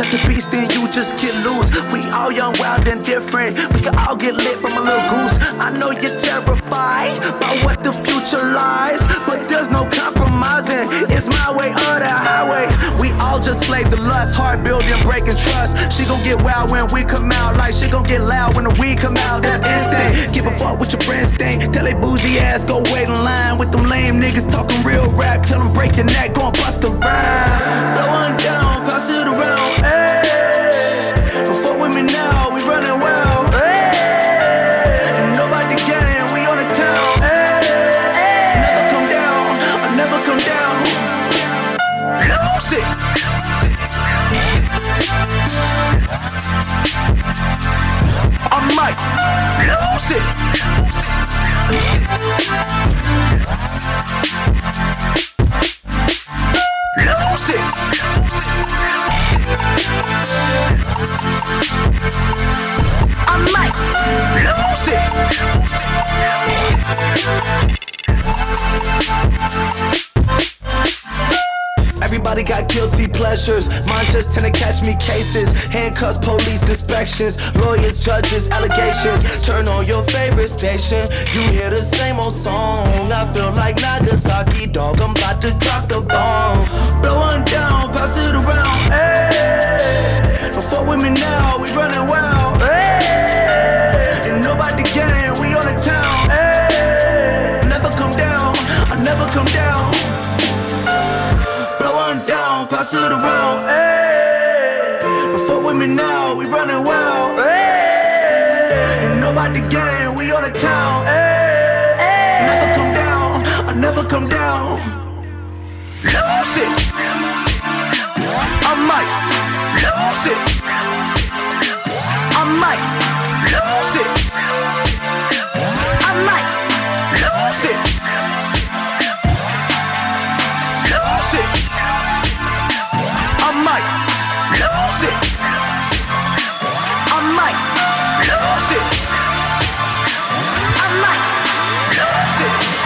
Let the beast in you just get loose. We all young, wild, and different. We can all get lit from a little goose. I know you're terrified by what the future lies, but there's no compromising. It's my way or the highway. We all just slave the lust, heart building, breaking trust. She gon' get wild when we come out, like she gon' get loud when the weed come out. That's instant. Give a fuck what your friends think. Tell they bougie ass go wait in line with them lame niggas talking real rap. Tell them break your neck, gon' bust a rhyme. Blow one down, pass it around. Everybody pleasures. Mine just tend to catch me cases. Handcuffs, police inspections, lawyers, judges, allegations. Turn on your favorite station. You hear the same old song. I feel like Nagasaki, dog. I'm about to drop the bomb. Blow one down, pass it around. Hey, don't fuck with me now. We running wild. Hey, and nobody can. We on the town. Hey, never come down. I never come down around, pass it around. Hey, but fuck with me now, we running wild. Hey, ain't nobody game, we on the town. Hey, never come down, I never come down. Lose it, I might lose it. I might lose it. I might lose it. lose it. I might lose it. I might lose it.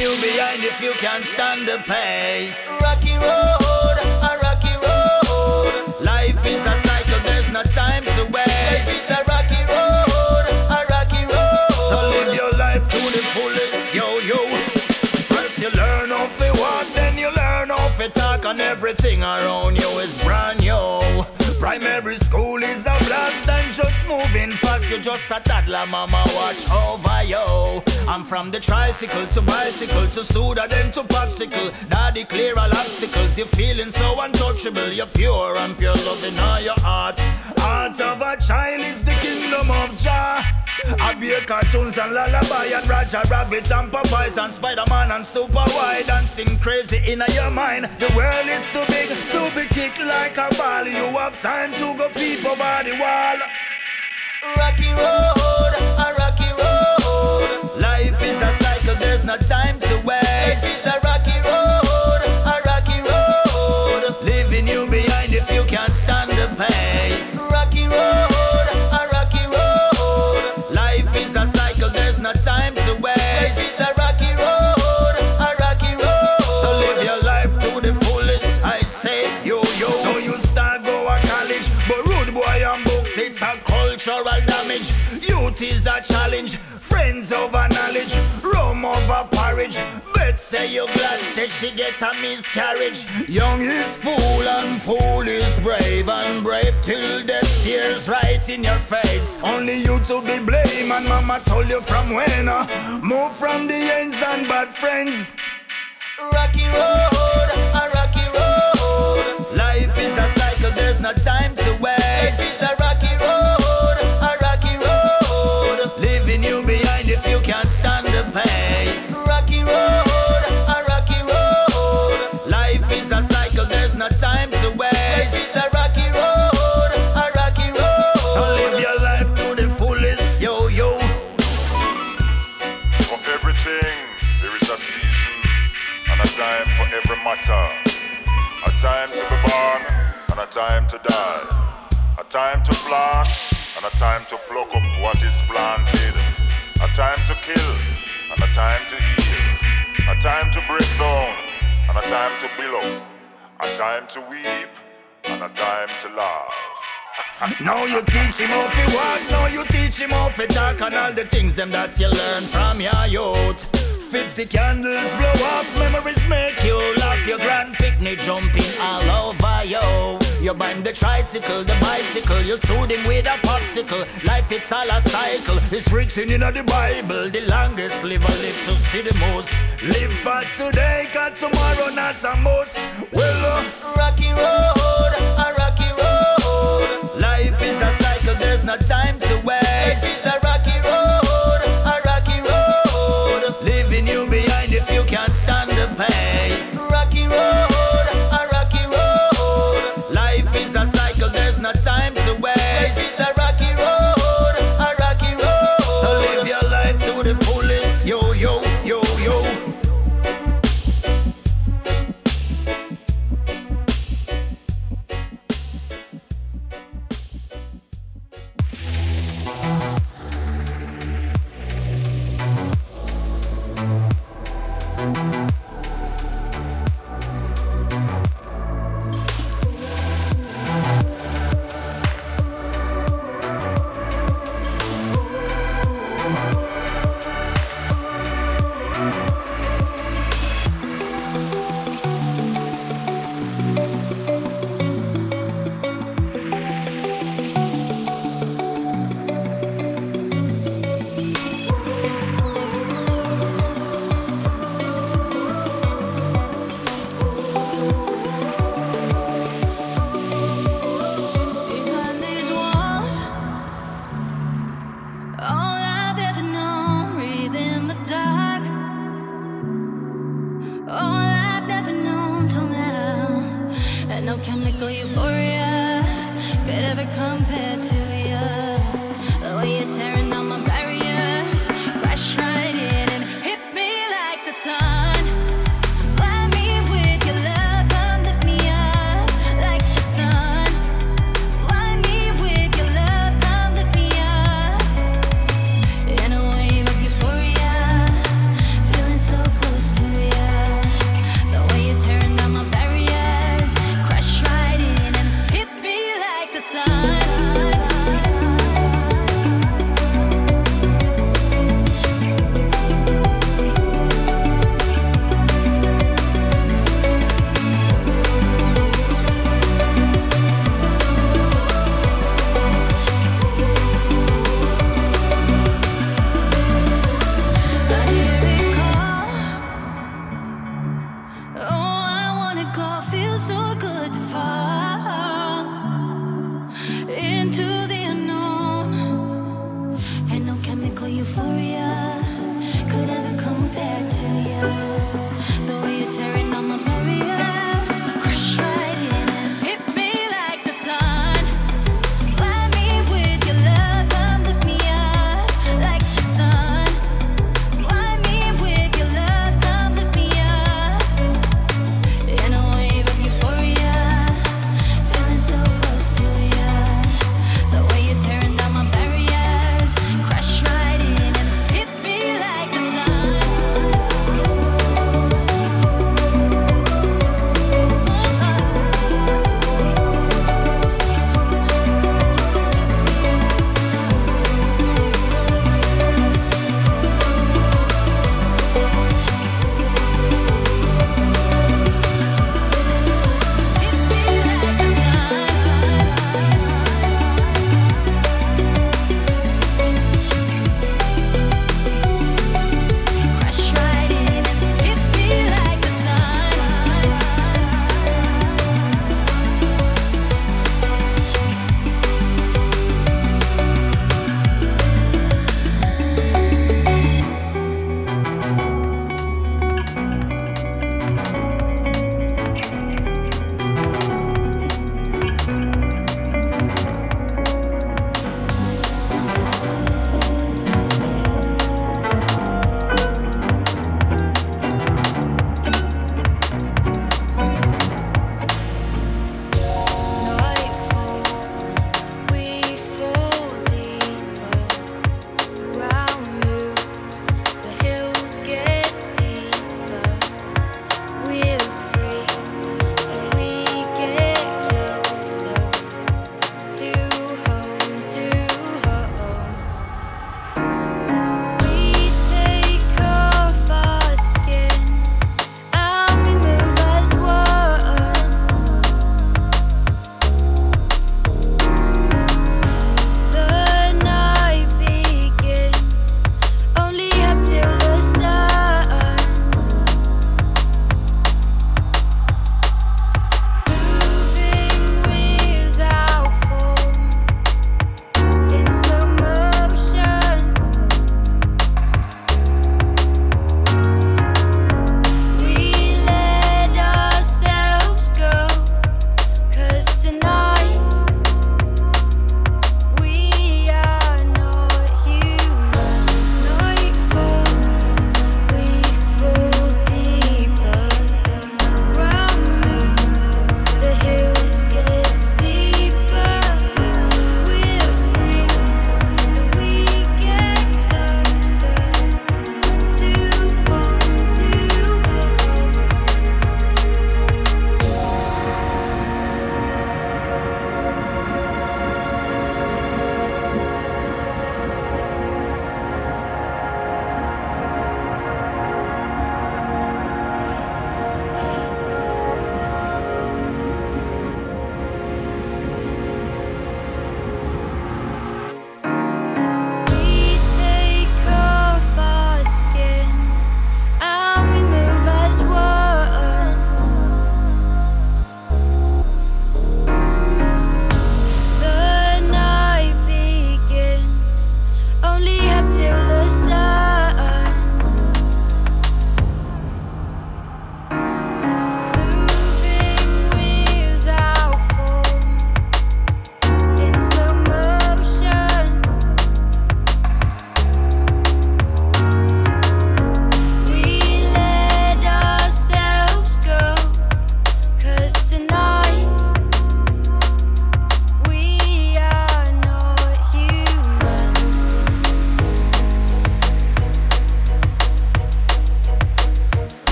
you behind if you can't stand the pace. Rocky road, a rocky road. Life is a cycle, there's no time to waste. Life is a rocky road, a rocky road. So live your life to the fullest, yo yo. First you learn off the walk, then you learn off the talk, and everything around you is brand new. Primary school is moving fast, you're just a toddler, mama watch over you. I'm from the tricycle to bicycle to soda, then to popsicle. Daddy clear all obstacles, you're feeling so untouchable. You're pure and pure loving all your heart. Heart of a child is the kingdom of Jah. I be cartoons and lullaby and Roger Rabbit and Popeyes and Spider-Man and Super Wide dancing crazy in your mind. The world is too big to be kicked like a ball. You have time to go peep over the wall. Rocky road. Is a challenge. Friends over knowledge, rum over porridge. Bet say you glad, say she get a miscarriage. Young is fool and fool is brave and brave till death stares right in your face. Only you to be blamed, and mama told you from when. Uh, move from the ends and bad friends. Rocky road, a rocky road. Life is a cycle, there's no time to waste. It's a rocky matter. A time to be born and a time to die. A time to plant and a time to pluck up what is planted. A time to kill and a time to heal. A time to break down and a time to build up. A time to weep and a time to laugh. Now you teach him how to walk, now you teach him how to talk and all the things them that you learn from your youth. Fifty candles blow off, memories make you laugh. Your grand picnic jumping all over you. You bind the tricycle, the bicycle, you soothe him with a popsicle. Life it's all a cycle, it's written in the Bible. The longest live liver live to see the most. Live for today, cause tomorrow not a must. Well, uh, rocky road,